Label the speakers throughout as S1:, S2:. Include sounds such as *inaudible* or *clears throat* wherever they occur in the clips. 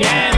S1: Yeah.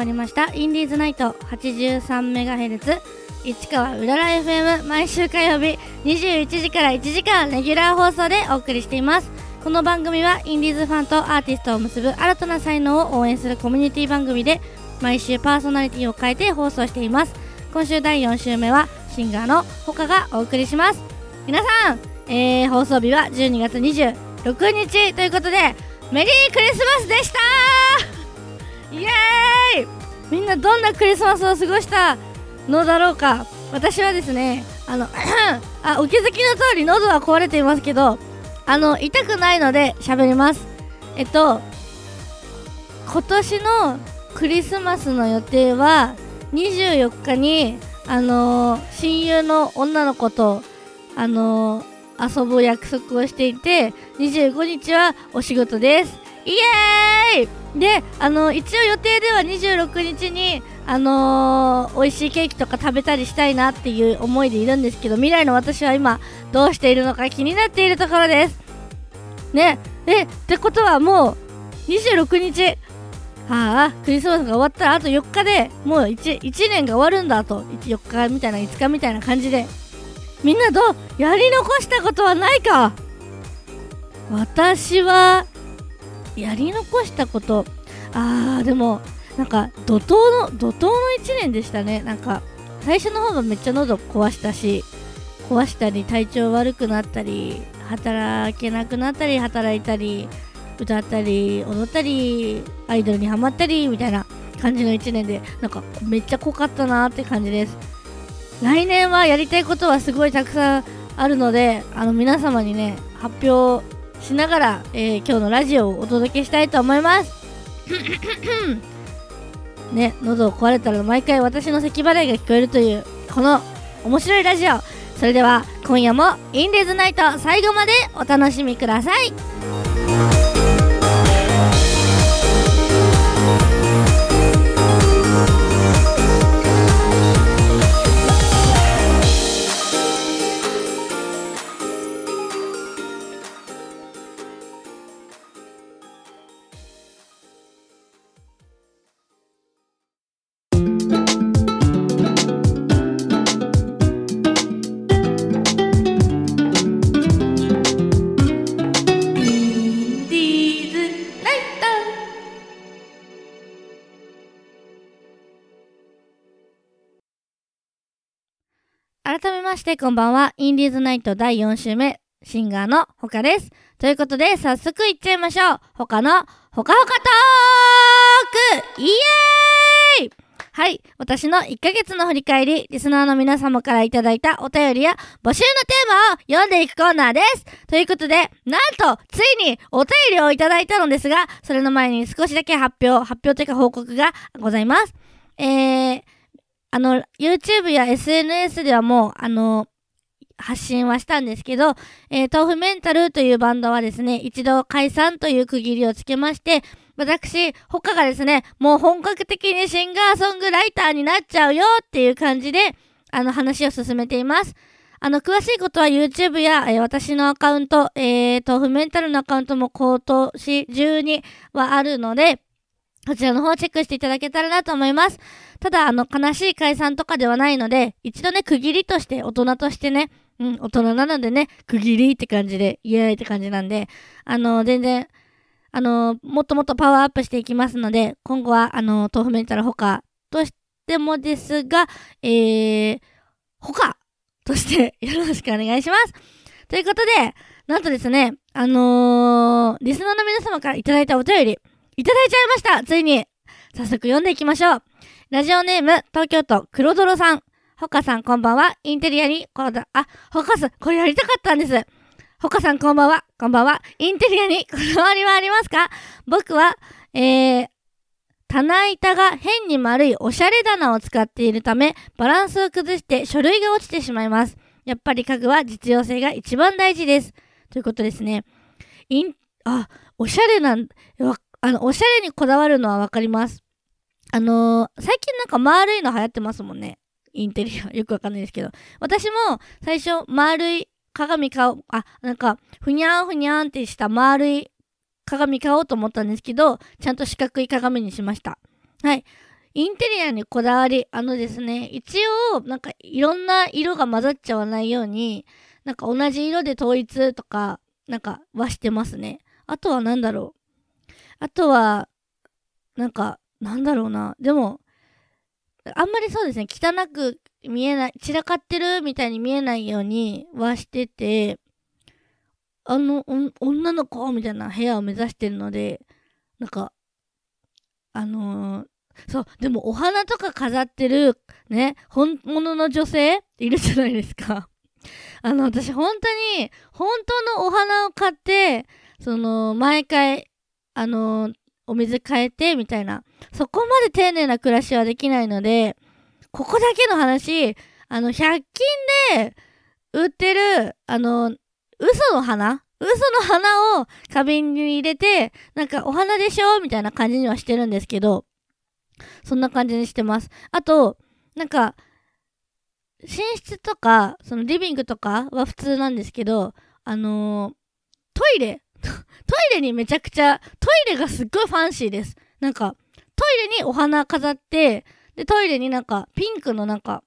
S1: まりました。インディーズナイト 83MHz 市川うらら FM 毎週火曜日21時から1時間レギュラー放送でお送りしています。この番組はインディーズファンとアーティストを結ぶ新たな才能を応援するコミュニティ番組で毎週パーソナリティを変えて放送しています。今週第4週目はシンガーのほかがお送りします。皆さん、えー、放送日は12月26日ということでメリークリスマスでしたイエーイ。みんなどんなクリスマスを過ごしたのだろうか。私はですねあの *clears throat* あお気づきの通り喉は壊れていますけどあの痛くないので喋ります。えっと今年のクリスマスの予定は24日にあのー親友の女の子とあのー遊ぶ約束をしていて25日はお仕事です。イエーイ。であの一応予定では26日にあのー美味しいケーキとか食べたりしたいなっていう思いでいるんですけど未来の私は今どうしているのか気になっているところです。ね。えってことはもう26日ああクリスマスが終わったらあと4日でもう 1, 1年が終わるんだと4日みたいな5日みたいな感じで。みんなどうやり残したことはないか。私はやり残したこと。あーでもなんか怒涛の怒涛の1年でしたね。なんか最初の方がめっちゃ喉壊したし壊したり体調悪くなったり働けなくなったり働いたり歌ったり踊ったりアイドルにハマったりみたいな感じの1年でなんかめっちゃ濃かったなって感じです。来年はやりたいことはすごいたくさんあるのであの皆様にね発表しながら、えー今日のラジオをお届けしたいと思います。*laughs* ね喉を壊れたら毎回私の咳払いが聞こえるというこの面白いラジオ。それでは今夜もインディーズナイト最後までお楽しみください改めましてこんばんはインディーズナイト第4週目シンガーのほかですということで早速いっちゃいましょうほかのほかほかトークイエーイはい。私の1ヶ月の振り返り、リスナーの皆様からいただいたお便りや募集のテーマを読んでいくコーナーです。ということで、なんと、ついにお便りをいただいたのですが、それの前に少しだけ発表、発表というか報告がございます。えー、あの、YouTube や SNS ではもう、あの、発信はしたんですけど、えー、豆腐メンタルというバンドはですね、一度解散という区切りをつけまして、私、他がですね、もう本格的にシンガーソングライターになっちゃうよっていう感じで、あの話を進めています。あの、詳しいことは YouTube や、えー私のアカウント、えー、豆腐メンタルのアカウントも今年中にはあるので、こちらの方をチェックしていただけたらなと思います。ただ、あの、悲しい解散とかではないので、一度ね、区切りとして、大人としてね、うん、大人なのでね、区切りって感じで、イエーイって感じなんで、あの、全然、あの、もっともっとパワーアップしていきますので、今後は、あの、豆腐メンタル他としてもですが、えー、他としてよろしくお願いします。ということで、なんとですね、あのー、リスナーの皆様からいただいたお便り、いただいちゃいましたついに早速読んでいきましょう。ラジオネーム、東京都黒泥さん。ほかさんこんばんは。インテリアにこだ、あ、ほかさん、これやりたかったんです。ほかさんこんばんは。こんばんは。インテリアにこだわりはありますか？僕は、えー、棚板が変に丸いおしゃれ棚を使っているため、バランスを崩して書類が落ちてしまいます。やっぱり家具は実用性が一番大事です。ということですね。イン、あ、おしゃれなん、わあの、おしゃれにこだわるのはわかります。あのー最近なんか丸いの流行ってますもんね。インテリア。*laughs* よくわかんないですけど。私も最初丸い鏡買おう、あ、なんか、ふにゃんふにゃんってした丸い鏡買おうと思ったんですけど、ちゃんと四角い鏡にしました。はい。インテリアにこだわり、あのですね、一応、なんかいろんな色が混ざっちゃわないように、なんか同じ色で統一とか、なんかはしてますね。あとはなんだろう。あとは、なんか、なんだろうな。でも、あんまりそうですね、汚く見えない、散らかってるみたいに見えないようにはしてて、あの、女の子みたいな部屋を目指してるので、なんか、あのーそう、でもお花とか飾ってる、ね、本物の女性いるじゃないですか。あの、私本当に、本当のお花を買って、その、毎回、あのお水変えて、みたいな。そこまで丁寧な暮らしはできないので、ここだけの話、あの、100均で売ってる、あの、嘘の花？嘘の花を花瓶に入れて、なんかお花でしょ？みたいな感じにはしてるんですけど、そんな感じにしてます。あと、なんか、寝室とか、そのリビングとかは普通なんですけど、あのートイレトイレにめちゃくちゃ、トイレがすっごいファンシーです。なんか、トイレにお花飾って、で、トイレになんか、ピンクのなんか、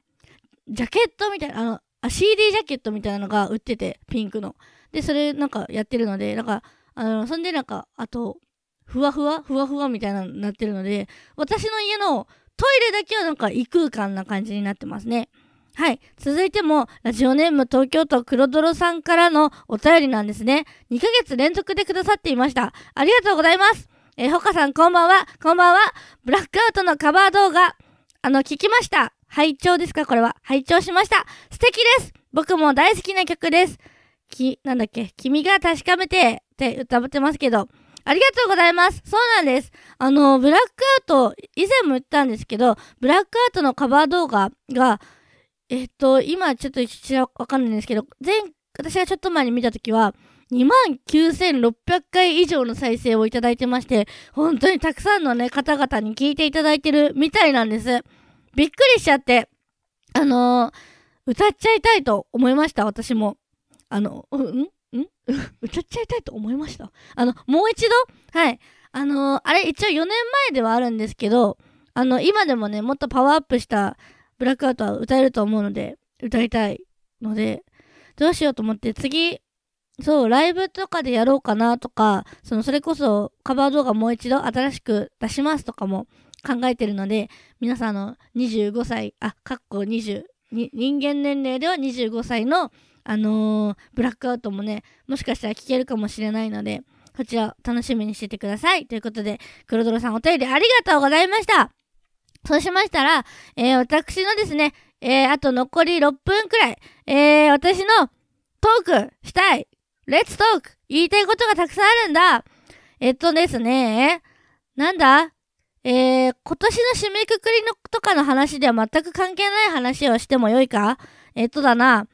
S1: ジャケットみたいな、あの、あ CD ジャケットみたいなのが売ってて、ピンクの。で、それなんかやってるので、なんか、あの、そんでなんか、あと、ふわふわ？ふわふわみたいなのになってるので、私の家のトイレだけはなんか異空間な感じになってますね。はい。続いても、ラジオネーム東京都黒泥さんからのお便りなんですね。2ヶ月連続でくださっていました。ありがとうございます。えーほかさんこんばんは。こんばんは。ブラックアウトのカバー動画、あの、聞きました。拝聴ですか？これは。拝聴しました。素敵です。僕も大好きな曲です。き、なんだっけ？君が確かめてって歌ってますけど、ありがとうございます。そうなんです。あの、ブラックアウト、以前も言ったんですけど、ブラックアウトのカバー動画が、えっと、今ちょっとわかんないんですけど、前、私がちょっと前に見たときは、29,600回以上の再生をいただいてまして、本当にたくさんのね、方々に聞いていただいてるみたいなんです。びっくりしちゃって、あのー歌っちゃいたいと思いました、私も。あの、うんんん *laughs* 歌っちゃいたいと思いました。あの、もう一度はい。あのーあれ一応4年前ではあるんですけど、あの、今でもね、もっとパワーアップしたブラックアウトは歌えると思うので、歌いたいので、どうしようと思って、次、そう、ライブとかでやろうかなとか、その、それこそカバー動画もう一度新しく出しますとかも考えてるので、皆さんの25歳、あ、かっこ20、人間年齢では25歳の、あのーブラックアウトもね、もしかしたら聞けるかもしれないので、こちら楽しみにしててください。ということで、黒泥さんお便りありがとうございました。そうしましたら、えー、私のですね、えー、あと残り6分くらい、えー、私のトークしたい。レッツトーク言いたいことがたくさんあるんだ。えっとですね、なんだ？えー、今年の締めくくりのとかの話では全く関係ない話をしてもよいか？えっとだな。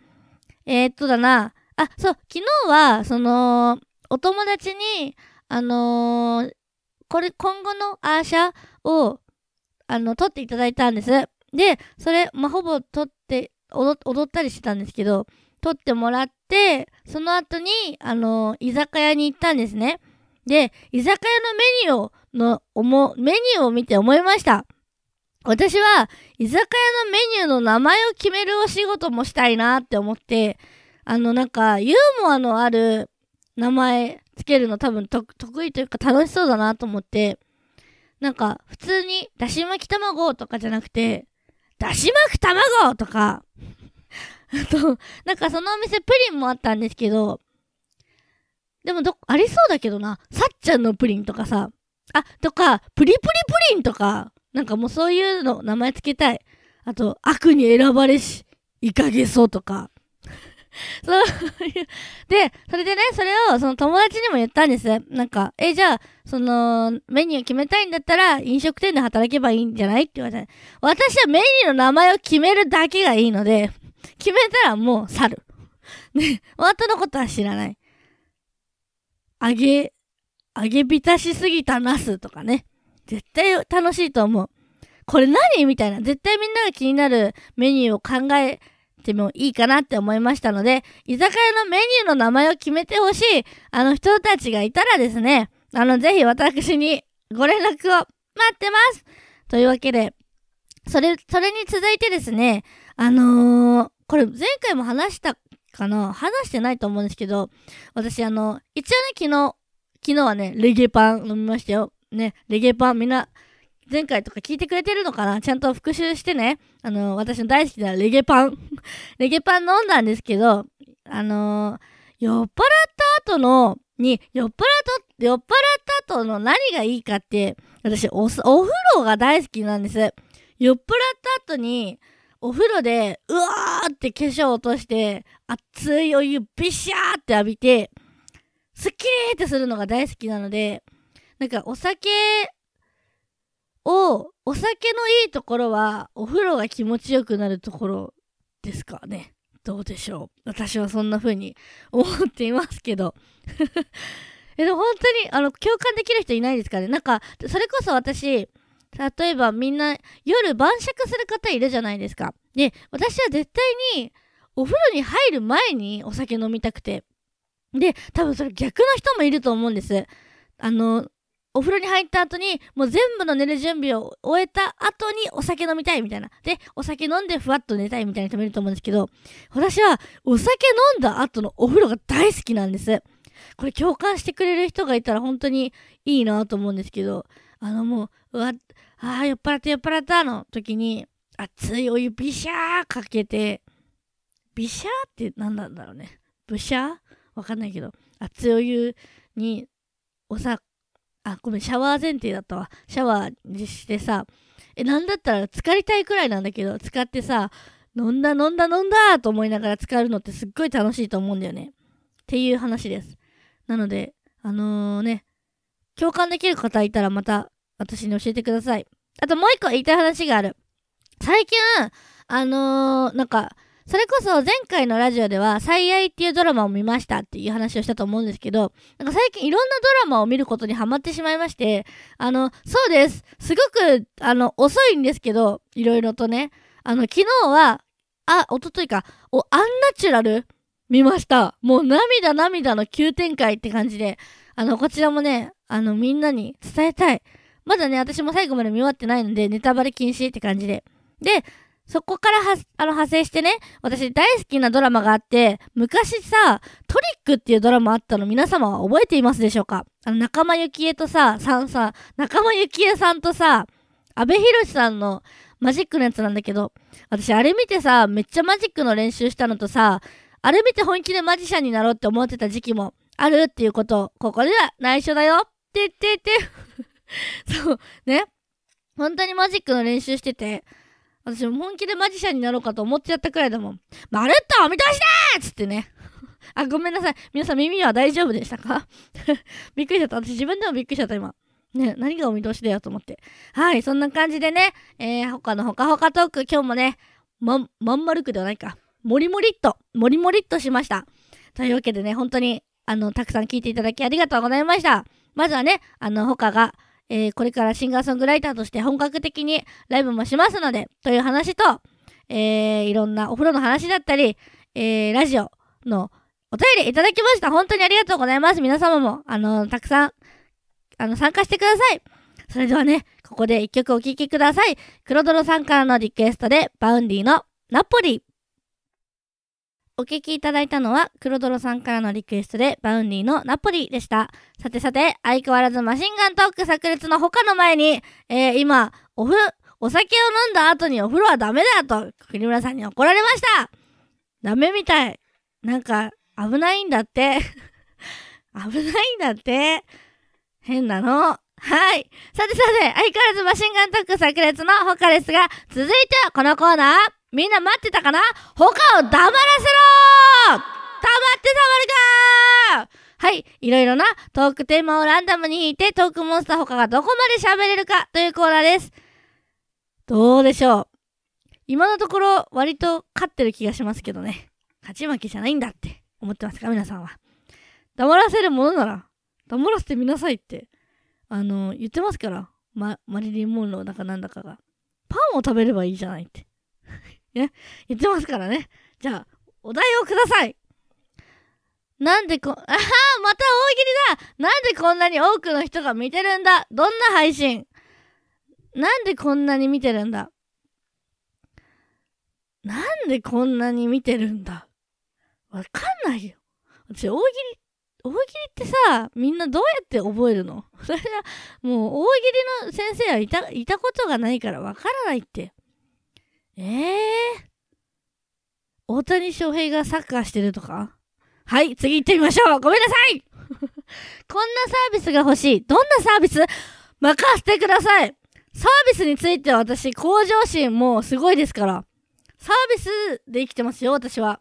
S1: えっとだな。あ、そう、昨日は、その、お友達に、あのーこれ、今後のアーシャを、あの、撮っていただいたんです。で、それ、まあ、ほぼ撮って、踊踊ったりしてたんですけど、撮ってもらって、その後に、あの居酒屋に行ったんですね。で、居酒屋のメニューの、思う、メニューを見て思いました。私は、居酒屋のメニューの名前を決めるお仕事もしたいなって思って、あの、なんか、ユーモアのある名前つけるの多分得意というか楽しそうだなと思って、なんか、普通に、だし巻き卵とかじゃなくて、だし巻く卵とか、*laughs* あと、なんかそのお店プリンもあったんですけど、でもど、ありそうだけどな、さっちゃんのプリンとかさ、あ、とか、プリプリプリンとか、なんかもうそういうの名前つけたい。あと、悪に選ばれし、イカゲソとか。*laughs* そういう。*laughs* で、それでね、それをその友達にも言ったんです。なんか、え、じゃあ、その、メニュー決めたいんだったら、飲食店で働けばいいんじゃない？って言われて、私はメニューの名前を決めるだけがいいので、決めたらもう去る。ね、後のことは知らない。揚げ、揚げ浸しすぎたナスとかね。絶対楽しいと思う。これ何？みたいな。絶対みんなが気になるメニューを考えてもいいかなって思いましたので、居酒屋のメニューの名前を決めてほしい、あの人たちがいたらですね、あの、ぜひ私にご連絡を待ってますというわけで、それ、それに続いてですね、あのー、これ前回も話したかな？話してないと思うんですけど、私あの、一応ね、昨日、昨日はね、レゲパン飲みましたよ。ね、レゲパンみんな、前回とか聞いてくれてるのかな？ちゃんと復習してね。あの、私の大好きなレゲパン。*laughs* レゲパン飲んだんですけど、あのー、酔っ払った後の、に、酔っ払った、酔っ払った後の何がいいかって、私お、お風呂が大好きなんです。酔っ払った後に、お風呂で、うわーって化粧落として、熱いお湯ビシャーって浴びて、スッキリってするのが大好きなので、なんかお酒を、お酒のいいところは、お風呂が気持ちよくなるところですかね。どうでしょう。私はそんな風に思っていますけど。*laughs* え、でも本当に、あの、共感できる人いないですかね。なんか、それこそ私、例えばみんな夜晩酌する方いるじゃないですか。で、私は絶対にお風呂に入る前にお酒飲みたくて。で、多分それ逆の人もいると思うんです。あの、お風呂に入った後に、もう全部の寝る準備を終えた後にお酒飲みたいみたいな。で、お酒飲んでふわっと寝たいみたいな人もいると思うんですけど、私はお酒飲んだ後のお風呂が大好きなんです。これ共感してくれる人がいたら本当にいいなと思うんですけど、あのもう、うわ、ああ、酔っ払った酔っ払ったの時に、熱いお湯ビシャーかけて、ビシャーって何なんだろうね。ブシャー？わかんないけど、熱いお湯に、おさ、あ、ごめん、シャワー前提だったわ。シャワーしてさ、え、なんだったら浸かりたいくらいなんだけど、使ってさ、飲んだ飲んだ飲んだと思いながら使うのってすっごい楽しいと思うんだよね。っていう話です。なので、あのー、ね、共感できる方いたらまた私に教えてください。あともう一個言いたい話がある。最近、あのー、なんか、それこそ前回のラジオでは、最愛っていうドラマを見ましたっていう話をしたと思うんですけど、なんか最近いろんなドラマを見ることにハマってしまいまして、あの、そうです。すごく、あの、遅いんですけど、いろいろとね。あの、昨日は、あ、おとといか、お、アンナチュラル見ました。もう涙涙の急展開って感じで、あの、こちらもね、あの、みんなに伝えたい。まだね、私も最後まで見終わってないので、ネタバレ禁止って感じで。で、そこからは、あの、派生してね、私大好きなドラマがあって、昔さ、トリックっていうドラマあったの皆様は覚えていますでしょうか？あの、仲間由紀恵とさ、さんさ、仲間由紀恵さんとさ、阿部寛さんのマジックのやつなんだけど、私あれ見てさ、めっちゃマジックの練習したのとさ、あれ見て本気でマジシャンになろうって思ってた時期もあるっていうことを、ここでは内緒だよ。って言ってて。*laughs* そう、ね。本当にマジックの練習してて、私も本気でマジシャンになろうかと思っちゃったくらいだもん。まるっとお見通しだーつってね。*laughs* あ、ごめんなさい。皆さん耳は大丈夫でしたか？*laughs* びっくりしちゃった。私自分でもびっくりしちゃった今。ね、何がお見通しだよと思って。はい、そんな感じでね、えー、他のほかほかトーク、今日もね、ま、まん丸くではないか。もりもりっと、もりもりっとしました。というわけでね、本当に、あの、たくさん聞いていただきありがとうございました。まずはね、あの、他が、えー、これからシンガーソングライターとして本格的にライブもしますので、という話と、えー、いろんなお風呂の話だったり、えー、ラジオのお便りいただきました。本当にありがとうございます。皆様も、あの、たくさん、あの、参加してください。それではね、ここで一曲お聴きください。黒泥さんからのリクエストで、 Vaundy の napori。お聴きいただいたのは、黒泥さんからのリクエストで、 Vaundy の napori でした。さてさて、相変わらずマシンガントーク炸裂の他の前に、えー、今、おふ、お酒を飲んだ後にお風呂はダメだと、栗村さんに怒られましたダメみたい。なんか、危ないんだって。*laughs* 危ないんだって。変なの。はい。さてさて、相変わらずマシンガントーク炸裂の他ですが、続いてはこのコーナー。みんな待ってたかな？他を黙らせたまるかはい。いろいろなトークテーマをランダムに引いてトークモンスター他がどこまで喋れるかというコーナーです。どうでしょう？今のところ割と勝ってる気がしますけどね。勝ち負けじゃないんだって思ってますか？皆さんは。黙らせるものなら黙らせてみなさいって、あの、言ってますから。ま、マリリン・モンローだかなんだかが。パンを食べればいいじゃないって。*laughs* ね？言ってますからね。じゃあ、お題をください。なんでこ、*laughs* あはまた大喜利だ。なんでこんなに多くの人が見てるんだ。どんな配信。なんでこんなに見てるんだ。なんでこんなに見てるんだ。わかんないよ。私、大喜利、大喜利ってさ、みんなどうやって覚えるの？*laughs* それは、もう大喜利の先生はいた、いたことがないからわからないって。ええー？大谷翔平がサッカーしてるとか？はい、次行ってみましょうごめんなさい *laughs* こんなサービスが欲しい。どんなサービス？任せてくださいサービスについては私、向上心もすごいですから。サービスで生きてますよ、私は。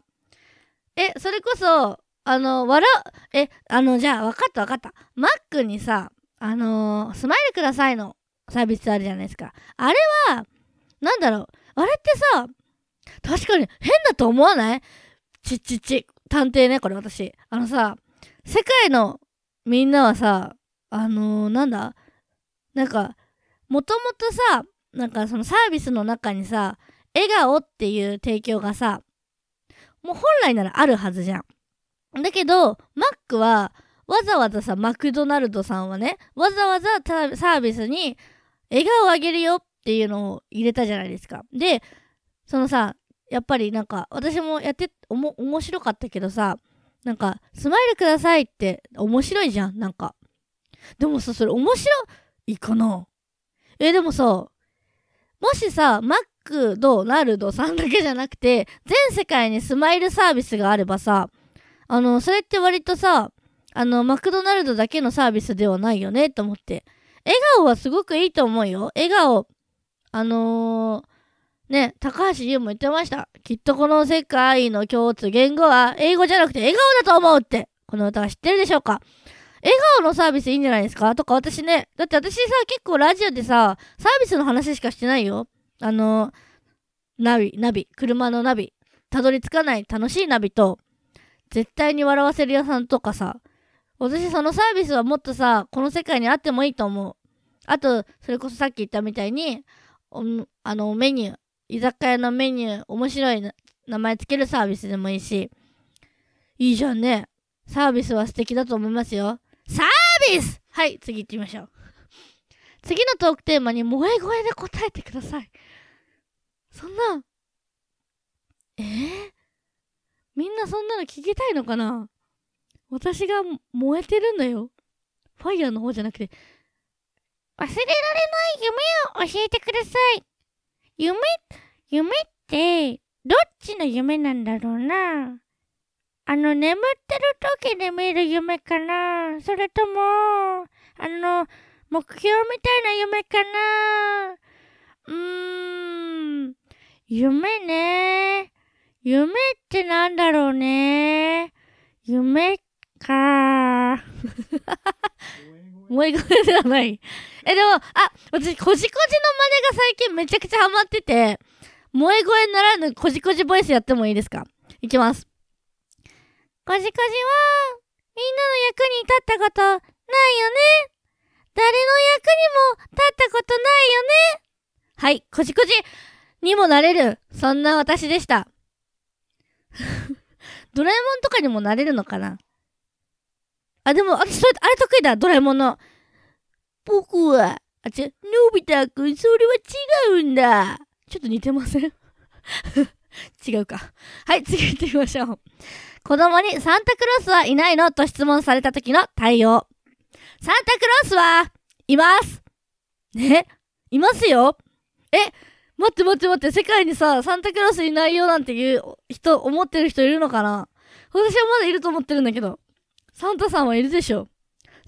S1: え、それこそ、あの、笑う、え、あの、じゃあ、わかったわかった。マックにさ、あのースマイルくださいのサービスあるじゃないですか。あれは、なんだろう、あれってさ、確かに変だと思わない？ちっちっち、探偵ね、これ私。あのさ、世界のみんなはさ、あのーなんだ？なんか、もともとさ、なんかそのサービスの中にさ、笑顔っていう提供がさ、もう本来ならあるはずじゃん。だけど、マックは、わざわざさ、マクドナルドさんはね、わざわざサービスに、笑顔あげるよっていうのを入れたじゃないですか。で、そのさ、やっぱりなんか、私もやって、おも、面白かったけどさ、なんか、スマイルくださいって面白いじゃん、なんか。でもさ、それ面白いかな？え、でもさ、もしさ、マックドナルドさんだけじゃなくて、全世界にスマイルサービスがあればさ、あの、それって割とさ、あの、マクドナルドだけのサービスではないよね、と思って。笑顔はすごくいいと思うよ。笑顔、あのー、ね、高橋優も言ってました。きっとこの世界の共通言語は英語じゃなくて笑顔だと思うって。この歌は知ってるでしょうか？笑顔のサービスいいんじゃないですか？とか私ね、だって私さ、結構ラジオでさ、サービスの話しかしてないよ。あの、ナビ、ナビ、車のナビ、たどり着かない楽しいナビと、絶対に笑わせる屋さんとかさ、私そのサービスはもっとさ、この世界にあってもいいと思う。あと、それこそさっき言ったみたいに、あの、メニュー、居酒屋のメニュー、面白い名前つけるサービスでもいいし、いいじゃんね。サービスは素敵だと思いますよ。サービスはい、次行ってみましょう。次のトークテーマに萌え声で答えてください。そんな、えー、みんなそんなの聞きたいのかな？私が燃えてるんだよ。ファイヤーの方じゃなくて、忘れられない夢を教えてください。夢、夢って、どっちの夢なんだろうな？あの、眠ってる時に見る夢かな？それとも、あの、目標みたいな夢かな？うーん、夢ね。夢ってなんだろうね？夢かー。萌え声ではない。え、でも、あ、私、こじこじの真似が最近めちゃくちゃハマってて、萌え声ならぬこじこじボイスやってもいいですかいきます。こじこじは、みん。なの役に立ったことないよね。誰の役にも立ったことないよね。はい、こじこじにもなれる、そん。な私でした。ドラえもん。とかにもなれるのかなあ、でも、私、それ、あれ得意だ、ドラえもんの。僕は、あ、違う、のび太くん、それは違うんだ。ちょっと似てません？*laughs* 違うか。はい、次行ってみましょう。子供にサンタクロースはいないのと質問された時の対応。サンタクロースはいます。ね？いますよえ、待って待って待って、世界にさ、サンタクロースいないよなんていう人、思ってる人いるのかな？私はまだいると思ってるんだけど。サンタさんはいるでしょ。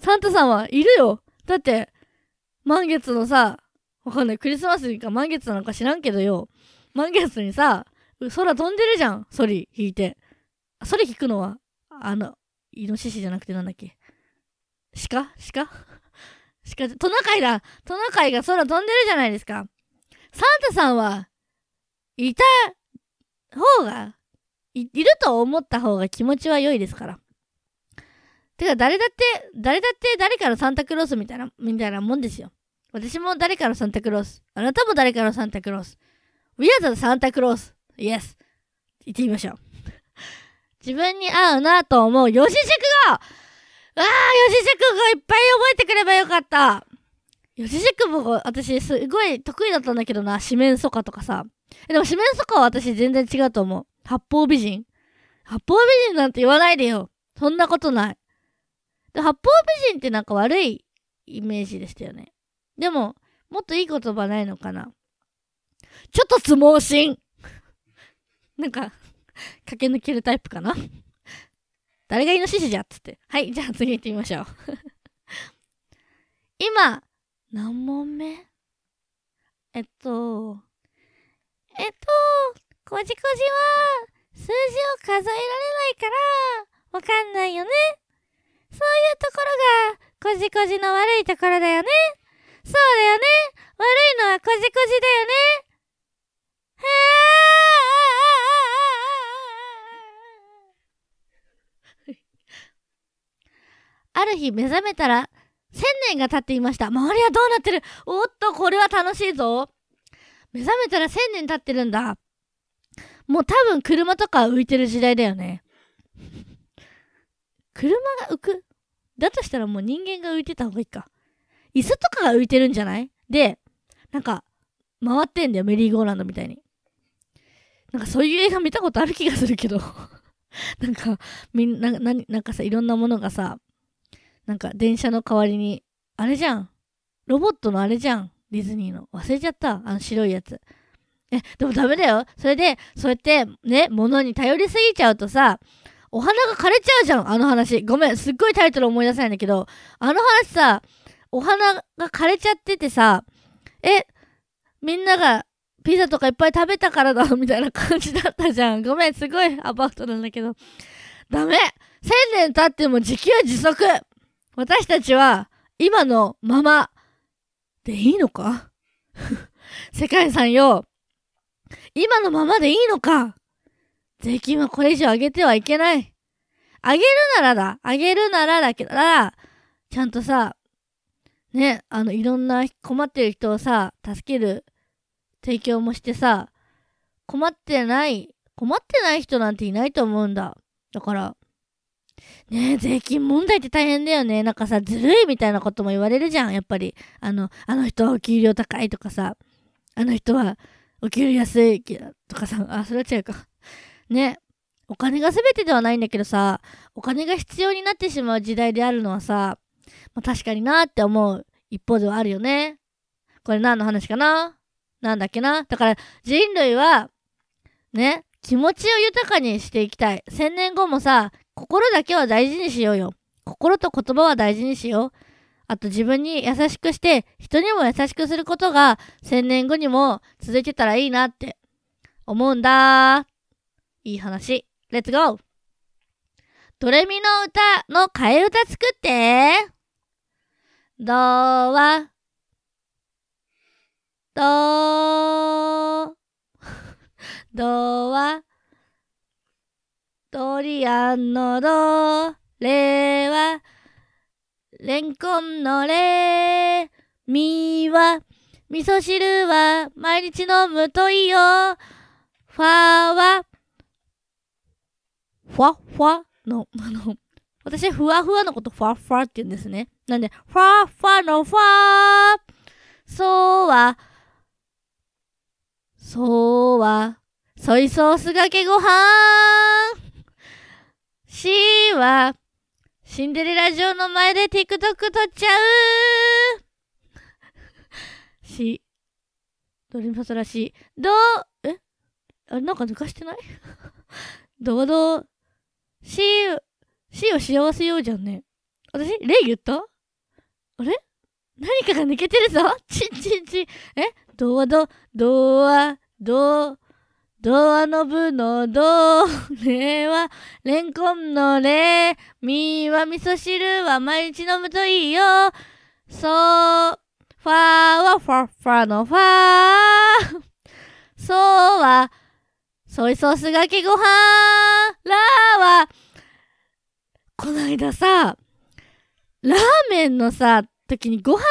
S1: サンタさんはいるよ。だって、満月のさ、わかんない、クリスマスか満月なのか知らんけどよ。満月にさ、空飛んでるじゃん、ソリ引いて。あそれ引くのは、あの、イノシシじゃなくてなんだっけ。鹿？鹿？鹿、トナカイだ。トナカイが空飛んでるじゃないですか。サンタさんは、いた方が、い、いると思った方が気持ちは良いですから。てか、誰だって、誰だって誰かのサンタクロースみたいな、みたいなもんですよ。私も誰かのサンタクロース。あなたも誰かのサンタクロース。We are the Santa Claus. Yes. 行ってみましょう。自分に合うなと思う四字熟語ああ、四字熟語いっぱい覚えてくればよかった。四字熟語、私すごい得意だったんだけどな。四面楚歌とかさ。でも四面楚歌は私全然違うと思う。八方美人。八方美人なんて言わないでよ。そんなことない。で八方美人ってなんか悪いイメージでしたよね。でも、もっといい言葉ないのかな。ちょっと相撲心。*laughs* なんか、駆け抜けるタイプかな。誰がイノシシじゃっつって。はい、じゃあ次行ってみましょう。*laughs* 今、何問目？えっと、えっと、こじこじは、数字を数えられないから、わかんないよね。そういうところが、こじこじの悪いところだよね。そうだよね。悪いのはこじこじだよね。はあ *laughs* ある日目覚めたら千年が経っていました。周りはどうなってる？おっと、これは楽しいぞ。目覚めたら千年経ってるんだ。もう多分車とか浮いてる時代だよね。車が浮くだとしたらもう人間が浮いてた方がいいか。椅子とかが浮いてるんじゃない？で、なんか、回ってんだよ、メリーゴーランドみたいに。なんかそういう映画見たことある気がするけど。*laughs* なんか、みんな、な、なんかさ、いろんなものがさ、なんか電車の代わりに、あれじゃん。ロボットのあれじゃん。ディズニーの。忘れちゃった。あの白いやつ。え、でもダメだよ。それで、そうやって、ね、物に頼りすぎちゃうとさ、お花が枯れちゃうじゃん、あの話。ごめん、すっごいタイトル思い出せないんだけど、あの話さ、お花が枯れちゃっててさ、え、みんながピザとかいっぱい食べたからだ、みたいな感じだったじゃん。ごめん、すごいアバウトなんだけど。ダメ千年経っても自給自足私たちは今のままでいいのか？*laughs* 世界さんよ。今のままでいいのか？税金はこれ以上上げてはいけない。上げるならだ。上げるならだけど、ちゃんとさ、ね、あの、いろんな困ってる人をさ、助ける提供もしてさ、困ってない、困ってない人なんていないと思うんだ。だから、ね、税金問題って大変だよね。なんかさ、ずるいみたいなことも言われるじゃん、やっぱり。あの、あの人はお給料高いとかさ、あの人はお給料安いとかさ、あ、それは違うか。ね。お金が全てではないんだけどさ、お金が必要になってしまう時代であるのはさ、まあ、確かになって思う一方ではあるよね。これ何の話かな？なんだっけな？だから人類は、ね、気持ちを豊かにしていきたい。千年後もさ、心だけは大事にしようよ。心と言葉は大事にしよう。あと自分に優しくして、人にも優しくすることが千年後にも続いてたらいいなって思うんだ。いい話。レッツゴードレミの歌の替え歌作って。ドは、ドドは、ドリアンのド、レは、レンコンのレ、ミは、味噌汁は？毎日飲むといいよ。ファは、ファファの、*laughs* あの、私はふわふわのことファファって言うんですね。なんで、ファファのファそうは、そうは、ソイソースがけご飯しは、シンデレラ城の前で TikTok 撮っちゃう。し、ドレミファソラシ、ど、え？あれなんか抜かしてない？どうどう、し、しを幸せようじゃんね。私、レイ言った？あれ？何かが抜けてるぞ？*laughs* ちんちんちん。え？どうど、どうは、どう、ドアノブのド、*laughs* レはレンコンのレ、ミは味噌汁は毎日飲むといいよ。ソ、ファーはファファのファー。ソはソイソースがけご飯。ラーは、こないださ、ラーメンのさ、時にご飯、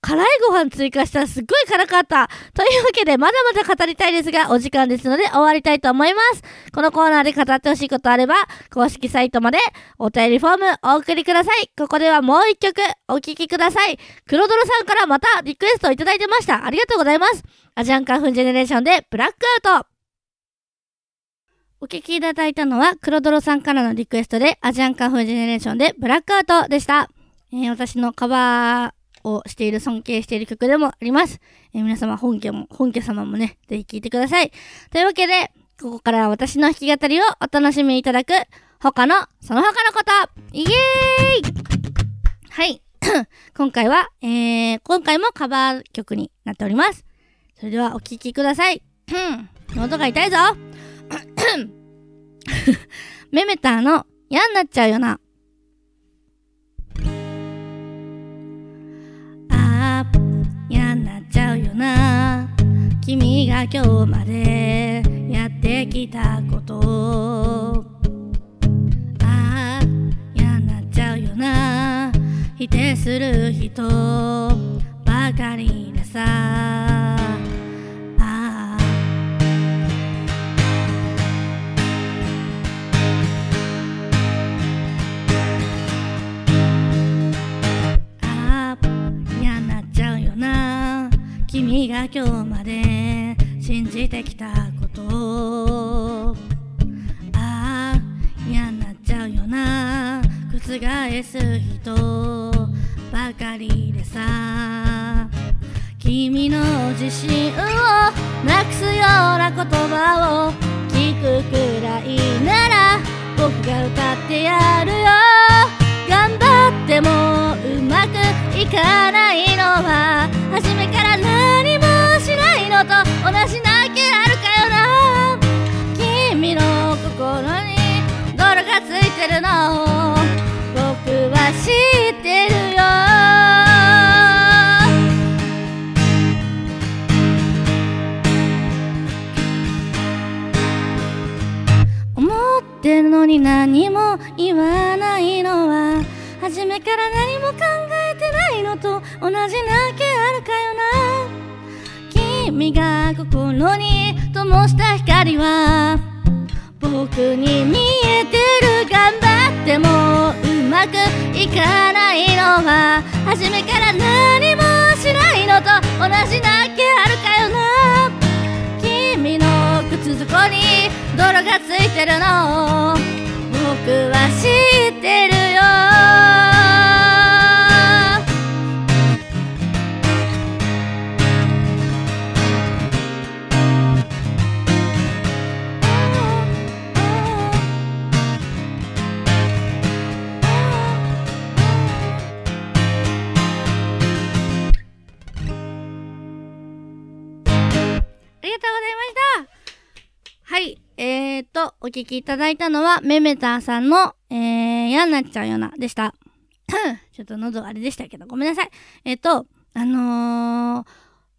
S1: 辛いご飯追加したらすっごい辛かった。というわけで、まだまだ語りたいですが、お時間ですので終わりたいと思います。このコーナーで語ってほしいことあれば、公式サイトまでお便りフォームお送りください。ここではもう一曲お聴きください。黒泥さんからまたリクエストをいただいてました。ありがとうございます。アジアンカンフンジェネレーションでブラックアウト。お聞きいただいたのは、黒泥さんからのリクエストで、アジアンカンフージェネレーションでブラックアウトでした。えー私のカバーをしている、尊敬している曲でもあります。えー皆様、本家も、本家様もね、ぜひ聴いてください。というわけで、ここからは私の弾き語りをお楽しみいただく、他の、その他のことイエーイはい。*coughs* 今回は、えー、今回もカバー曲になっております。それではお聴きください。うん喉が痛いぞ *coughs* メメターの嫌になっちゃうよな。あー、嫌になっちゃうよな。君が今日までやってきたこと。あー、嫌になっちゃうよな。否定する人ばかりでさ。君が今日まで信じてきたこと。ああ嫌になっちゃうよな。覆す人。ばかりでさ。君の自信をなくすような言葉を。聞くくらいなら。僕が歌ってやるよ。頑張ってもうまくいかないのは。てるの僕は知ってるよ。思ってるのに何も言わないのは初めから何も考えてないのと同じだけあるかよな。君が心に灯した光は僕に見えてる頑張ってもうまくいかないのは初めから何もしないのと同じだけあるかよな。君の靴底に泥がついてるの。と、お聞きいただいたのは、メメターさんの、えー、嫌になっちゃうよな、でした。*coughs* ちょっと喉あれでしたけど、ごめんなさい。えーと、あのー、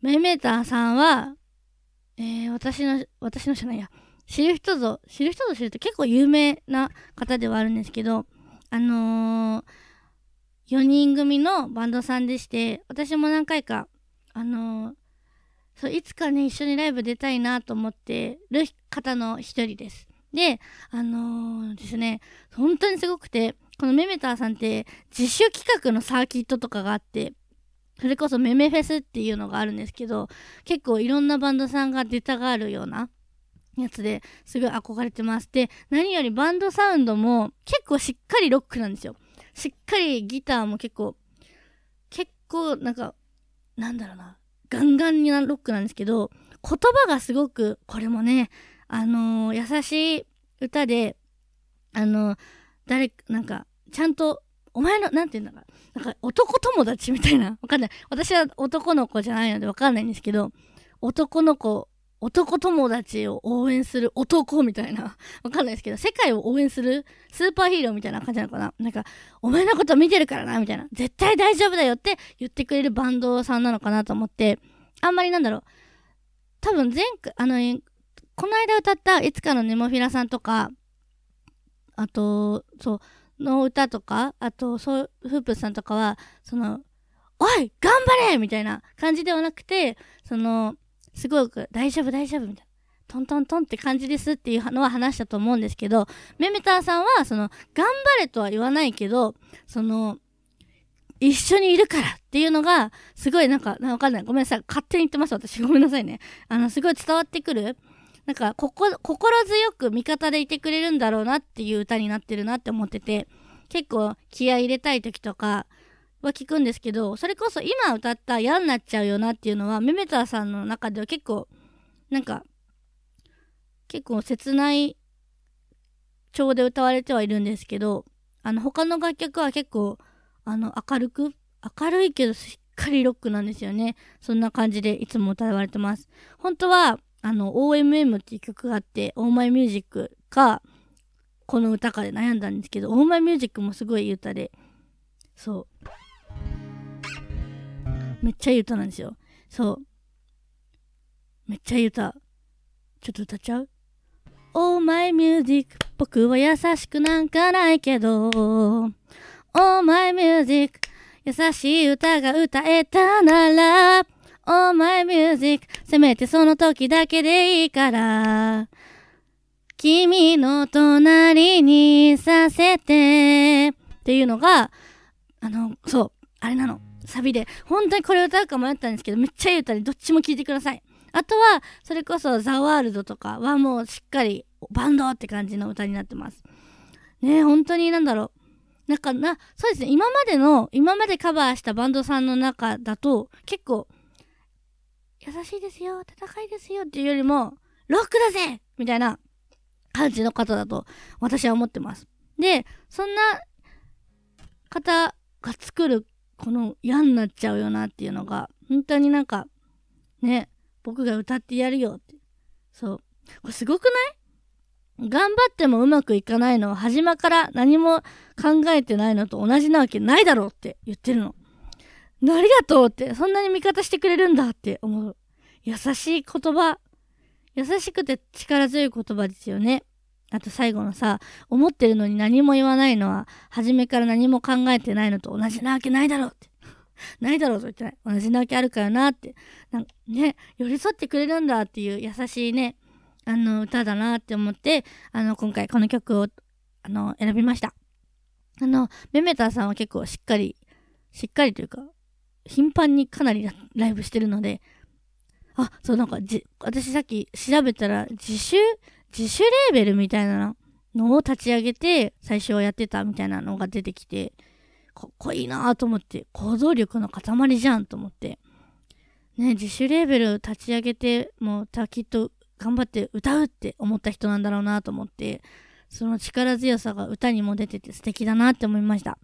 S1: メメターさんは、えー、私の、私のじゃないや、知る人ぞ、知る人ぞ知ると結構有名な方ではあるんですけど、あのー、4人組のバンドさんでして、私も何回か、あのーそう、いつかね、一緒にライブ出たいなと思ってる方の一人です。で、あのーですね、本当にすごくて、このメメターさんって自主企画のサーキットとかがあって、それこそメメフェスっていうのがあるんですけど、結構いろんなバンドさんが出たがるようなやつですごい憧れてます。で、何よりバンドサウンドも結構しっかりロックなんですよ。しっかりギターも結構、結構なんか、なんだろうな、ガンガンにロックなんですけど、言葉がすごく、これもね、あのー優しい歌で、あのー誰、なんか、ちゃんと、お前の、なんていうんだか、なんか男友達みたいな、わかんない。私は男の子じゃないのでわかんないんですけど、男の子男友達を応援する男みたいな。わかんないですけど、世界を応援するスーパーヒーローみたいな感じなのかななんか、お前のこと見てるからなみたいな。絶対大丈夫だよって言ってくれるバンドさんなのかなと思って、あんまりなんだろう。多分前回、あの、この間歌ったいつかのネモフィラさんとか、あと、そう、の歌とか、あと、そう、フープさんとかは、その、おい頑張れみたいな感じではなくて、その、すごく大丈夫大丈夫みたいな。トントントンって感じですっていうのは話したと思うんですけど、メメターさんは、その、頑張れとは言わないけど、その、一緒にいるからっていうのが、すごいなんか、わかんない。ごめんなさい。勝手に言ってます。私。ごめんなさいね。あの、すごい伝わってくる。なんか、ここ、心強く味方でいてくれるんだろうなっていう歌になってるなって思ってて、結構気合入れたい時とか、は聞くんですけど、それこそ今歌った嫌になっちゃうよなっていうのは、メメターさんの中では結構、なんか、結構切ない調で歌われてはいるんですけど、あの、他の楽曲は結構、あの、明るく、明るいけどしっかりロックなんですよね。そんな感じでいつも歌われてます。本当は、あの、OMM っていう曲があって、オーマイミュージックか、この歌かで悩んだんですけど、オーマイミュージックもすごい歌で、そう。めっちゃいい歌なんですよ。そう。めっちゃいい歌。ちょっと歌っちゃう ?Oh my music 僕は優しくなんかないけど Oh my music 優しい歌が歌えたなら Oh my music せめてその時だけでいいから君の隣にさせてっていうのがあの、そう、あれなの。サビで、本当にこれ歌うか迷ったんですけど、めっちゃいい歌でどっちも聴いてください。あとは、それこそザ・ワールドとかはもうしっかりバンドって感じの歌になってます。ね本当になんだろう。なんかな、そうですね、今までの、今までカバーしたバンドさんの中だと、結構、優しいですよ、戦いですよっていうよりも、ロックだぜみたいな感じの方だと私は思ってます。で、そんな方が作るこの嫌になっちゃうよなっていうのが、本当になんか、ね、僕が歌ってやるよって。そう。これすごくない?頑張ってもうまくいかないのは、初めから何も考えてないのと同じなわけないだろうって言ってるの。ありがとうって、そんなに味方してくれるんだって思う。優しい言葉。優しくて力強い言葉ですよね。あと最後のさ、思ってるのに何も言わないのは、初めから何も考えてないのと同じなわけないだろうって。*laughs* ないだろうと言ってない。同じなわけあるからなって。なんかね、寄り添ってくれるんだっていう優しいね、あの、歌だなって思って、あの、今回この曲を、あの、選びました。あの、メメターさんは結構しっかり、しっかりというか、頻繁にかなりライブしてるので、あ、そう、なんかじ、私さっき調べたら、自主自主レーベルみたいなのを立ち上げて、最初はやってたみたいなのが出てきて、かっこいいなと思って、行動力の塊じゃんと思って。ね、自主レーベル立ち上げて、もう、たきっと頑張って歌うって思った人なんだろうなと思って、その力強さが歌にも出てて素敵だなって思いました。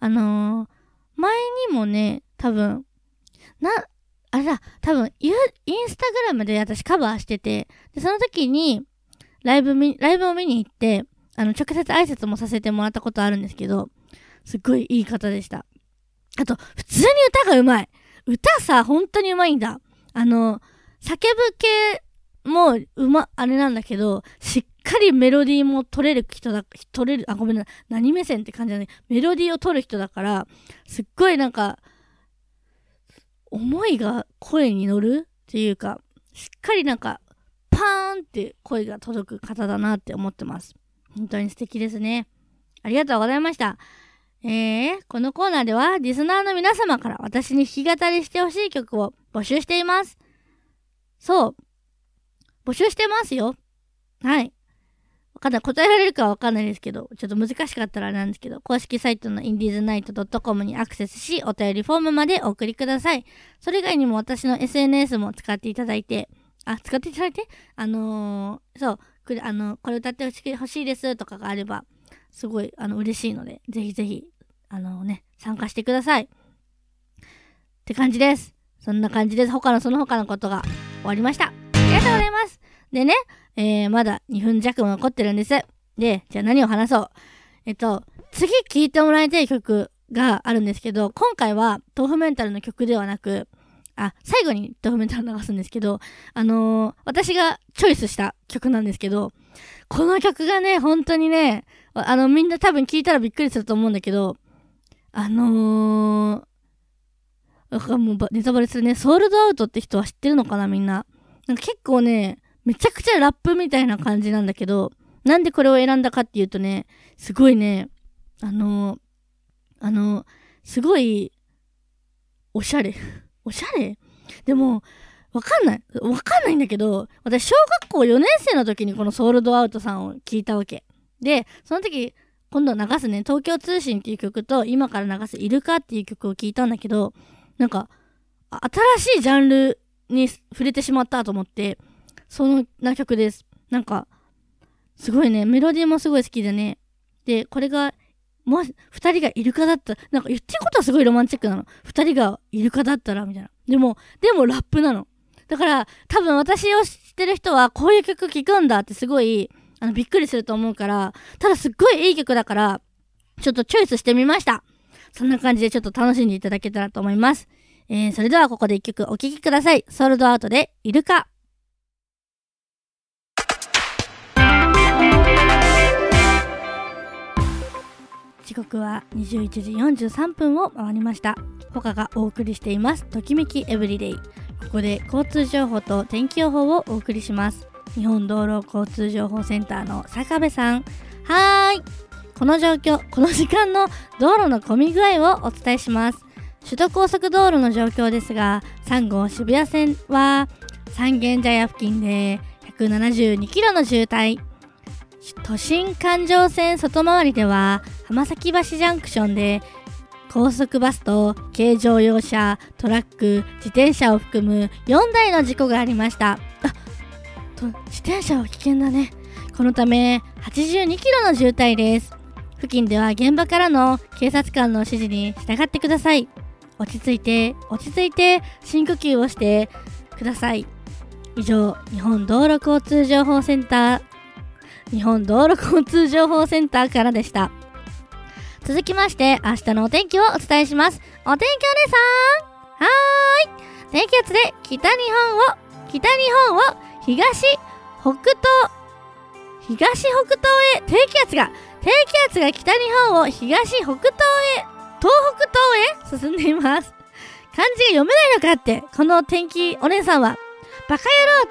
S1: あのー、前にもね、多分、な、あれだ、多分、インスタグラムで私カバーしてて、で、その時に、ライブ見、ライブを見に行って、あの、直接挨拶もさせてもらったことあるんですけど、すっごいいい方でした。あと、普通に歌が上手い。歌さ、本当に上手いんだ。あの、叫ぶ系もうま、あれなんだけど、しっかりメロディーも取れる人だ、取れる、あ、ごめんなさい。何目線って感じだね。メロディーを取る人だから、すっごいなんか、思いが声に乗るっていうか、しっかりなんか、パーンって声が届く方だなって思ってます。本当に素敵ですね。ありがとうございました。えー、このコーナーではリスナーの皆様から私に弾き語りしてほしい曲を募集しています。そう。募集してますよ。はい。わかんない。答えられるかはわかんないですけど、ちょっと難しかったらなんですけど、公式サイトの indiesnight.com にアクセスし、お便りフォームまでお送りください。それ以外にも私の SNS も使っていただいて、あ、使っていただいて、あのー、そう、くあの、これ歌ってほしいですとかがあれば、すごい、あの、嬉しいので、ぜひぜひ、あのー、ね、参加してください。って感じです。そんな感じです。他のその他のことが終わりました。です。とうございます。でね、えー、まだ2分弱も残ってるんです。で、じゃあ何を話そう。えっと、次聴いてもらいたい曲があるんですけど、今回は豆腐メンタルの曲ではなく、あ、最後に豆腐メンタル流すんですけど、あのー私がチョイスした曲なんですけど、この曲がね、本当にね、あの、みんな多分聞いたらびっくりすると思うんだけど、あのー、もうネタバレするね、ソールドアウトって人は知ってるのかなみんな。なんか結構ね、めちゃくちゃラップみたいな感じなんだけど、なんでこれを選んだかっていうとね、すごいね、あの、あの、すごい、おしゃれ。*laughs* おしゃれ？でも、わかんない。わかんないんだけど、私、小学校4年生の時にこのソールドアウトさんを聞いたわけ。で、その時、今度流すね、東京通信っていう曲と、今から流すイルカっていう曲を聞いたんだけど、なんか、新しいジャンルに触れてしまったと思って、そのな曲です。なんか、すごいね、メロディーもすごい好きでね。で、これが、もし、二人がイルカだったら、なんか言ってることはすごいロマンチックなの。二人がイルカだったら、みたいな。でも、でもラップなの。だから、多分私を知ってる人は、こういう曲聴くんだってすごい、あの、びっくりすると思うから、ただすっごいいい曲だから、ちょっとチョイスしてみました。そんな感じでちょっと楽しんでいただけたらと思います。えー、それではここで一曲お聴きください。ソールドアウトで、イルカ。時刻は21時43分を回りました。他がお送りしています。ときめきエブリデイ。ここで交通情報と天気予報をお送りします。日本道路交通情報センターの坂部さん。はーい。この状況、この時間の道路の混み具合をお伝えします。首都高速道路の状況ですが、3号渋谷線は三軒茶屋付近で172キロの渋滞。都心環状線外回りでは浜崎橋ジャンクションで高速バスと軽乗用車、トラック、自転車を含む4台の事故がありました。あ、と自転車は危険だね。このため82キロの渋滞です。付近では現場からの警察官の指示に従ってください。落ち着いて、落ち着いて深呼吸をしてください。以上、日本道路交通情報センター、日本道路交通情報センターからでした。続きまして、明日のお天気をお伝えします。お天気お姉さんはーい低気圧で北日本を、北日本を東、北東、東北東へ低気圧が、低気圧が北日本を東、北東へ、東北東へ進んでいます。漢字が読めないのかって、この天気お姉さんは、バカ野郎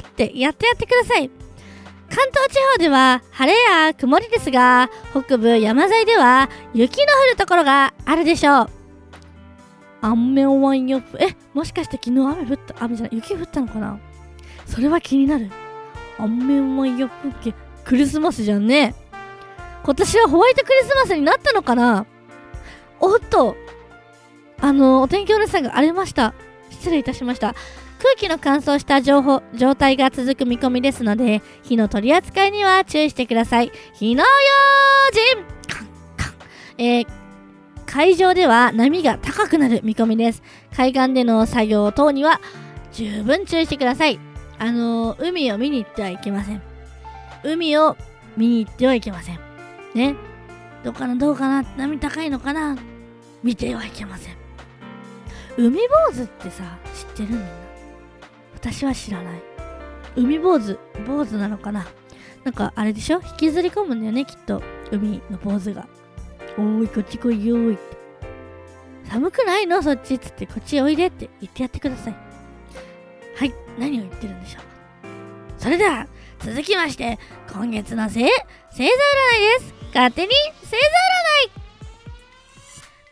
S1: あーってやってやってください。関東地方では晴れや曇りですが、北部山沿いでは雪の降るところがあるでしょう。雨はよえ、もしかして昨日雨降った、雨じゃない、雪降ったのかな？それは気になる。雨はよふけ、クリスマスじゃんね。今年はホワイトクリスマスになったのかな？おっと、あの、お天気お姉さんが荒れました。失礼いたしました。空気の乾燥した情報状態が続く見込みですので、火の取り扱いには注意してください。火の用心カンカンえー海上では波が高くなる見込みです。海岸での作業等には十分注意してください。あのー海を見に行ってはいけません。海を見に行ってはいけません。ね。どうかなどうかな波高いのかな見てはいけません。海坊主ってさ、知ってるみんな？私は知らない。海坊主、坊主なのかな？なんかあれでしょ？引きずり込むんだよね、きっと。海の坊主が。おーい、こっち来いよーい。寒くないの？そっちっつって、こっちおいでって言ってやってください。はい、何を言ってるんでしょう？それでは、続きまして、今月の星、星座占いです。勝手に星座占い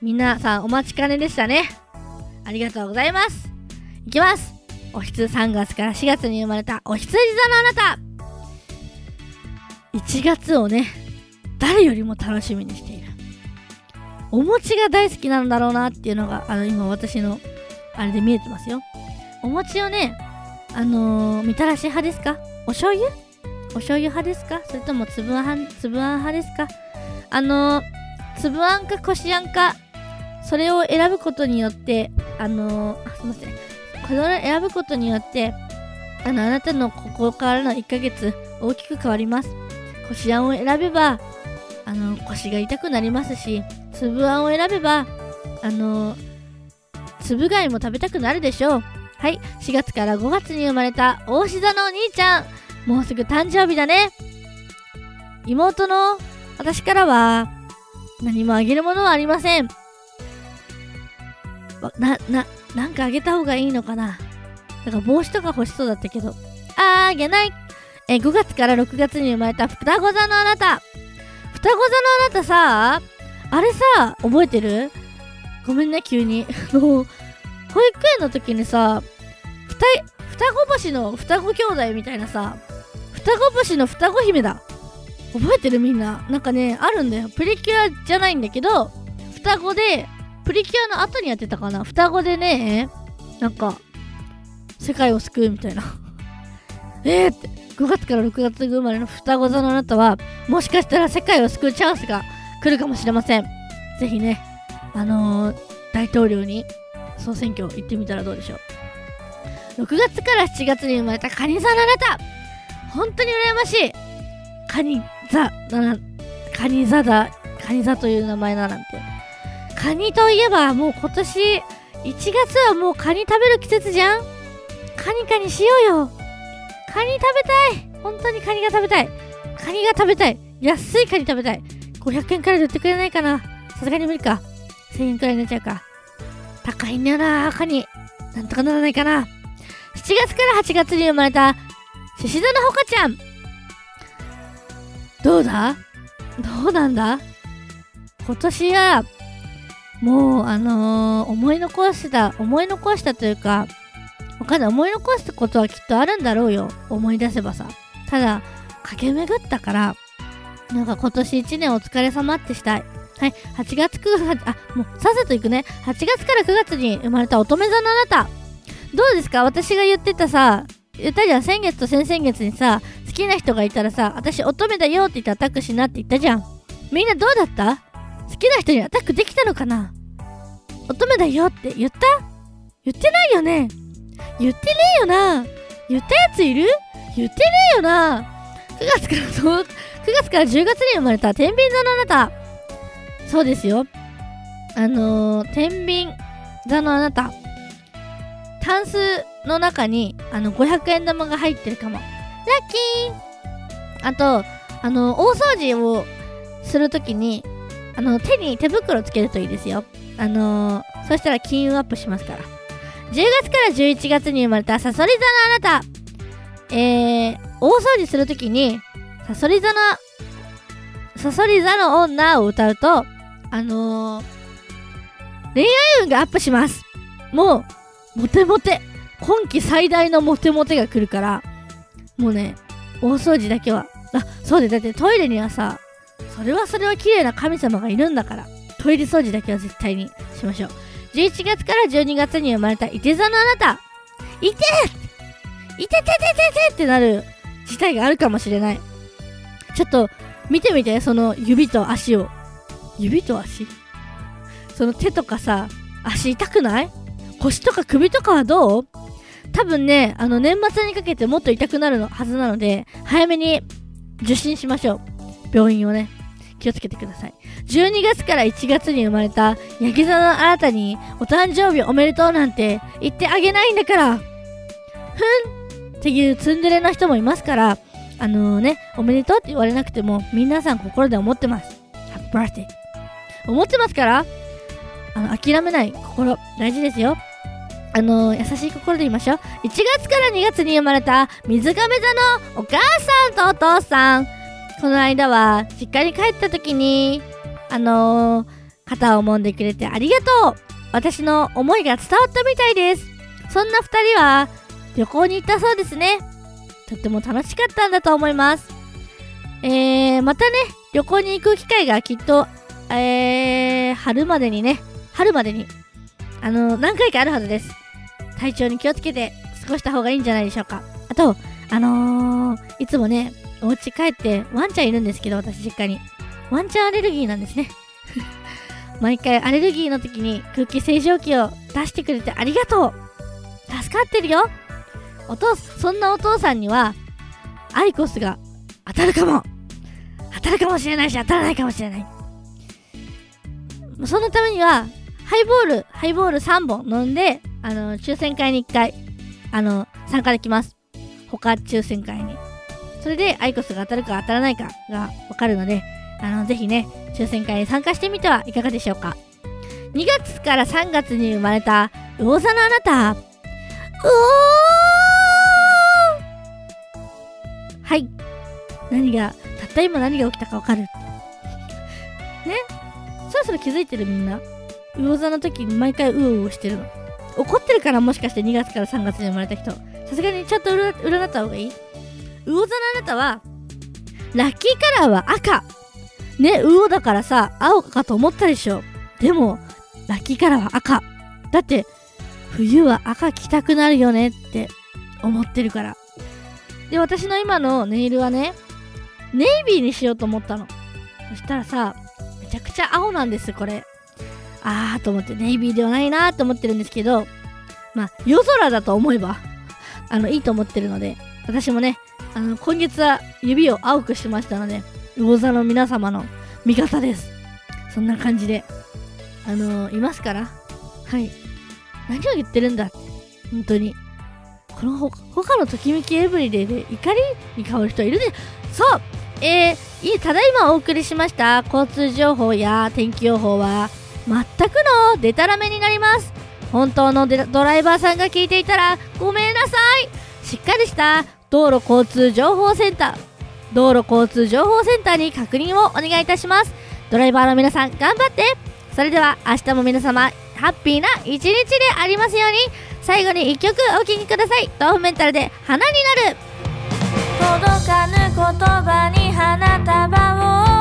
S1: 皆さんお待ちかねでしたね。ありがとうございます。いきます。おひつ3月から4月に生まれたおひつじ座のあなた。1月をね誰よりも楽しみにしている。お餅が大好きなんだろうなっていうのがあの今私のあれで見えてますよ。お餅をねあのー、みたらし派ですか？お醤油？お醤油派ですか？それとも粒あん粒あん派ですか？あのー、粒あんかこしあんかそれを選ぶことによってあのー、あすいません。これを選ぶことによってあのあなたのここからの1ヶ月大きく変わります。こしあんを選べばあの腰が痛くなりますし粒あんを選べばあの粒貝も食べたくなるでしょう。はい。4月から5月に生まれた大志座のお兄ちゃん。もうすぐ誕生日だね。妹の私からは何もあげるものはありません。なななんかあげた方がいいのかな。だか帽子とか欲しそうだったけど。あげない。え5月から6月に生まれた双子座のあなた。双子座のあなたさあれさ覚えてる？ごめんね急に。*laughs* あの保育園の時にさふた双子星の双子兄弟みたいなさ双子星の双子姫だ。覚えてるみんな。なんかねあるんだよ。プリキュアじゃないんだけど双子でプリキュアの後にやってたかな？双子でねなんか世界を救うみたいな。*laughs* えーって。5月から6月生まれの双子座のあなたはもしかしたら世界を救うチャンスが来るかもしれません。ぜひねあのー大統領に総選挙行ってみたらどうでしょう。6月から7月に生まれたカニ座のあなた。本当に羨ましい。カニ座だな。カニ座だ。カニ座という名前だなんて。カニといえばもう今年1月はもうカニ食べる季節じゃん。カニカニしようよ。カニ食べたい。本当にカニが食べたい。カニが食べたい。安いカニ食べたい。500円くらいで売ってくれないかな。さすがに無理か。1000円くらいになっちゃうか。高いんだよなカニ。なんとかならないかな。7月から8月に生まれた獅子座のほかちゃん。どうだ？どうなんだ？今年はもうあのー思い残した思い残したというかわかんない。思い残したことはきっとあるんだろうよ。思い出せばさ。ただ駆け巡ったからなんか今年1年お疲れ様ってしたい。はい。8月9月あもうさっさと行くね。8月から9月に生まれた乙女座のあなた。どうですか？私が言ってたさ言ったじゃん。先月と先々月にさ好きな人がいたらさ私乙女だよって言ってアタックしなって言ったじゃん。みんなどうだった？好きな人にアタックできたのかな？乙女だよって言った？言ってないよね？言ってねえよな？言ったやついる？言ってねえよな？9月からそう9月から10月に生まれた。天秤座のあなた。そうですよ。あのー、天秤座のあなた。タンスの中にあの500円玉が入ってるかも。ラッキー！あとあの大掃除をするときにあの手に手袋つけるといいですよ。あのー、そしたら金運アップしますから。10月から11月に生まれたサソリ座のあなた。えー、大掃除するときにサソリ座のサソリ座の女を歌うとあのー、恋愛運がアップします。もうモテモテ。今季最大のモテモテが来るから。もうね大掃除だけは。あそうでだってトイレにはさそれはそれは綺麗な神様がいるんだから。トイレ掃除だけは絶対にしましょう。11月から12月に生まれたいて座のあなた。いていてててててってなる事態があるかもしれない。ちょっと見てみてその指と足を。指と足？その手とかさ足痛くない？腰とか首とかはどう？多分ねあの年末にかけてもっと痛くなるのはずなので早めに受診しましょう。病院をね気をつけてください。12月から1月に生まれたヤギ座のあなたにお誕生日おめでとうなんて言ってあげないんだから。ふんっていうツンデレな人もいますからあのねおめでとうって言われなくても皆さん心で思ってます。ハッピーバースデー思ってますからあの諦めない心大事ですよ。あの優しい心で言いましょう。1月から2月に生まれた水亀座のお母さんとお父さん。この間は実家に帰った時にあのー、肩を揉んでくれてありがとう。私の思いが伝わったみたいです。そんな2人は旅行に行ったそうですね。とっても楽しかったんだと思います。えー、またね旅行に行く機会がきっとえー、春までにね春までにあのー、何回かあるはずです。体調に気をつけて過ごした方がいいんじゃないでしょうか。あとあのー、いつもねお家帰ってワンちゃんいるんですけど私実家に。ワンちゃんアレルギーなんですね。*laughs* 毎回アレルギーの時に空気清浄機を出してくれてありがとう。助かってるよ。お父そんなお父さんにはアイコスが当たるかも。当たるかもしれないし当たらないかもしれない。そのためにはハイボールハイボール3本飲んであの抽選会に1回あの参加できます。他抽選会に。それでアイコスが当たるか当たらないかがわかるのであのぜひね抽選会に参加してみてはいかがでしょうか。2月から3月に生まれた魚座のあなた。うおー!はい。何がたった今何が起きたかわかる。ね？そろそろ気づいてるみんな？魚座の時に毎回うおうおしてるの？怒ってるからもしかして2月から3月に生まれた人。さすがにちょっと占った方がいい？魚座のあなたはラッキーカラーは赤。ね魚だからさ青かと思ったでしょ。でもラッキーカラーは赤。だって冬は赤着たくなるよねって思ってるから。で私の今のネイルはねネイビーにしようと思ったの。そしたらさめちゃくちゃ青なんですこれ。あーと思ってネイビーではないなーと思ってるんですけどまあ夜空だと思えばあのいいと思ってるので私もねあの今月は指を青くしましたので魚座の皆様の味方です。そんな感じであのいますから。はい。何を言ってるんだ本当に。このほ他のときめきエブリデイで怒りに変わる人いるでそう。えー、ただいまお送りしました交通情報や天気予報は全くのデタラメになります。本当のドライバーさんが聞いていたらごめんなさい。しっかりした道路交通情報センター。道路交通情報センターに確認をお願いいたします。ドライバーの皆さん頑張って。それでは明日も皆様ハッピーな一日でありますように。最後に1曲お聴きください。豆腐メンタルで花になる。
S2: 届かぬ言葉に花束を。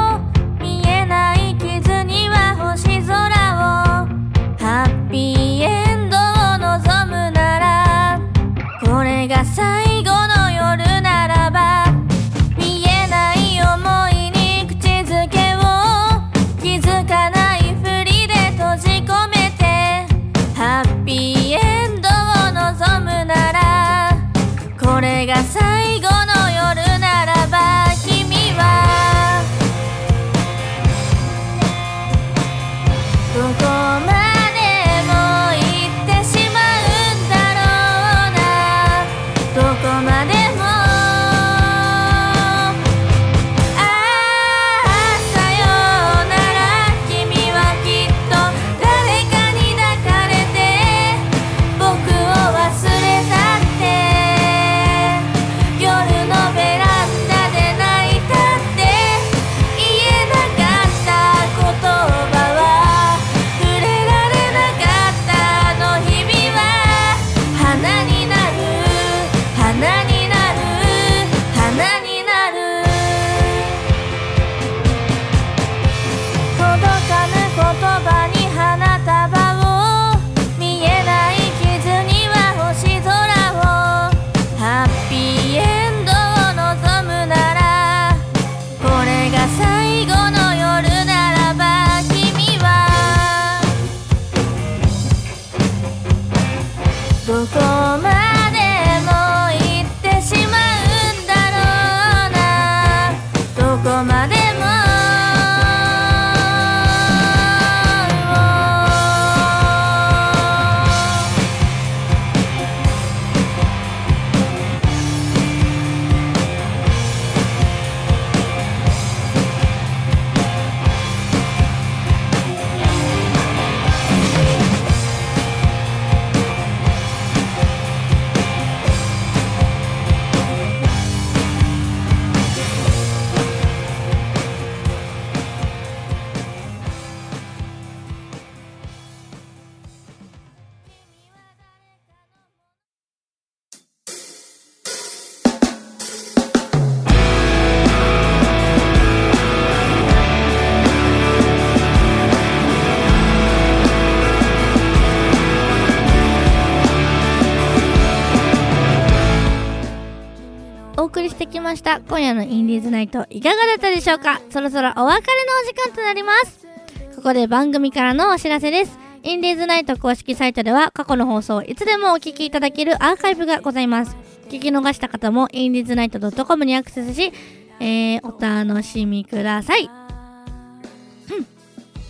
S2: ました
S1: 今夜のインディーズナイトいかがだったでしょうか？そろそろお別れのお時間となりますここで番組からのお知らせですインディーズナイト公式サイトでは過去の放送をいつでもお聞きいただけるアーカイブがございます。聞き逃した方もインディーズナイト .com にアクセスし、えー、お楽しみください。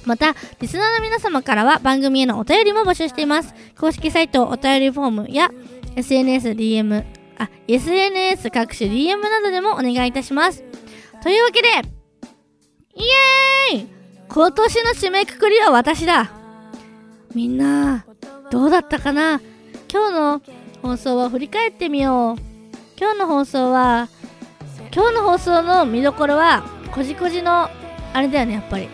S1: また、リスナーの皆様からは番組へのお便りも募集しています。公式サイトお便りフォームや SNS、DM、あ、SNS 各種 DM などでもお願いいたします。というわけで、イエーイ今年の締めくくりは私だみんな、どうだったかな？今日の放送は振り返ってみよう。今日の放送は、今日の放送の見どころは、こじこじの、あれだよね、やっぱり。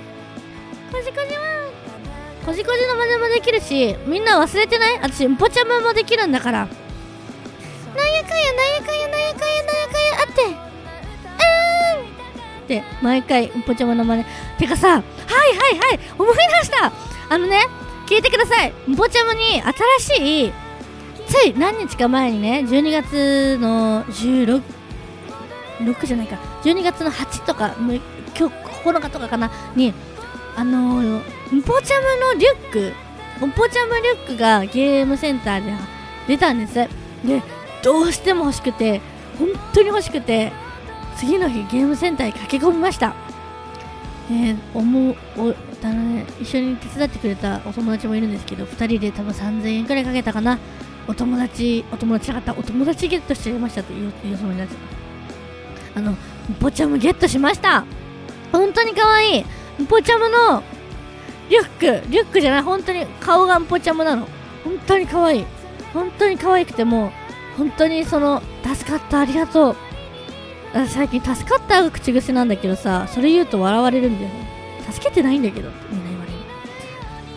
S1: こじこじは、こじこじの真似もできるし、みんな忘れてない？私、んぽちゃまもできるんだから。なんやかんや、なんやかんや、なんやかんや、なんやかんや、あって。うーんって、毎回、んぽちゃまの真似。てかさ、はいはいはい、思い出したあのね、聞いてください。んぽちゃまに新しい、つい何日か前にね、12月の16、6じゃないか、12月の8とか、今日9日とかかな、に、あの、んぽちゃまのリュック、んぽちゃまリュックがゲームセンターで出たんです。で、どうしても欲しくて、本当に欲しくて、次の日ゲームセンターに駆け込みました。えー、おもおだね、一緒に手伝ってくれたお友達もいるんですけど、2人で多分3000円くらいかけたかな。お友達、お友達なかった、お友達ゲットしちゃいましたって言う言うそうになっちゃった。あの、んぽちゃまゲットしました。本当に可愛い。んぽちゃまのリュック、リュックじゃない、本当に顔がんぽちゃまなの。本当に可愛い。本当に可愛くても、本当にその、助かった、ありがとう。最近助かったが口癖なんだけどさ、それ言うと笑われるんだよね。助けてないんだけどみんな言われる。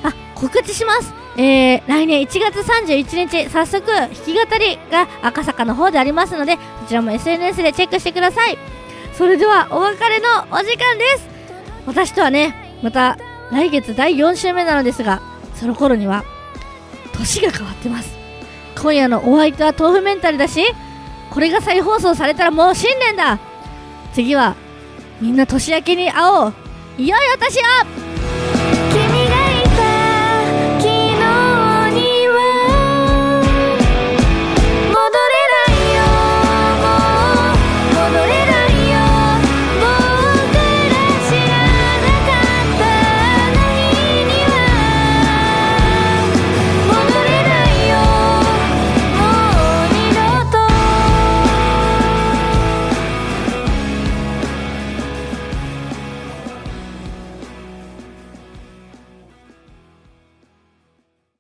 S1: あ、告知します。えー、来年1月31日、早速、弾き語りが赤坂の方でありますので、そちらも SNS でチェックしてください。それでは、お別れのお時間です。私とはね、また来月第4週目なのですが、その頃には、年が変わってます。今夜のお相手は豆腐メンタルだし、これが再放送されたらもう新年だ次は、みんな年明けに会おう。いよいよ私は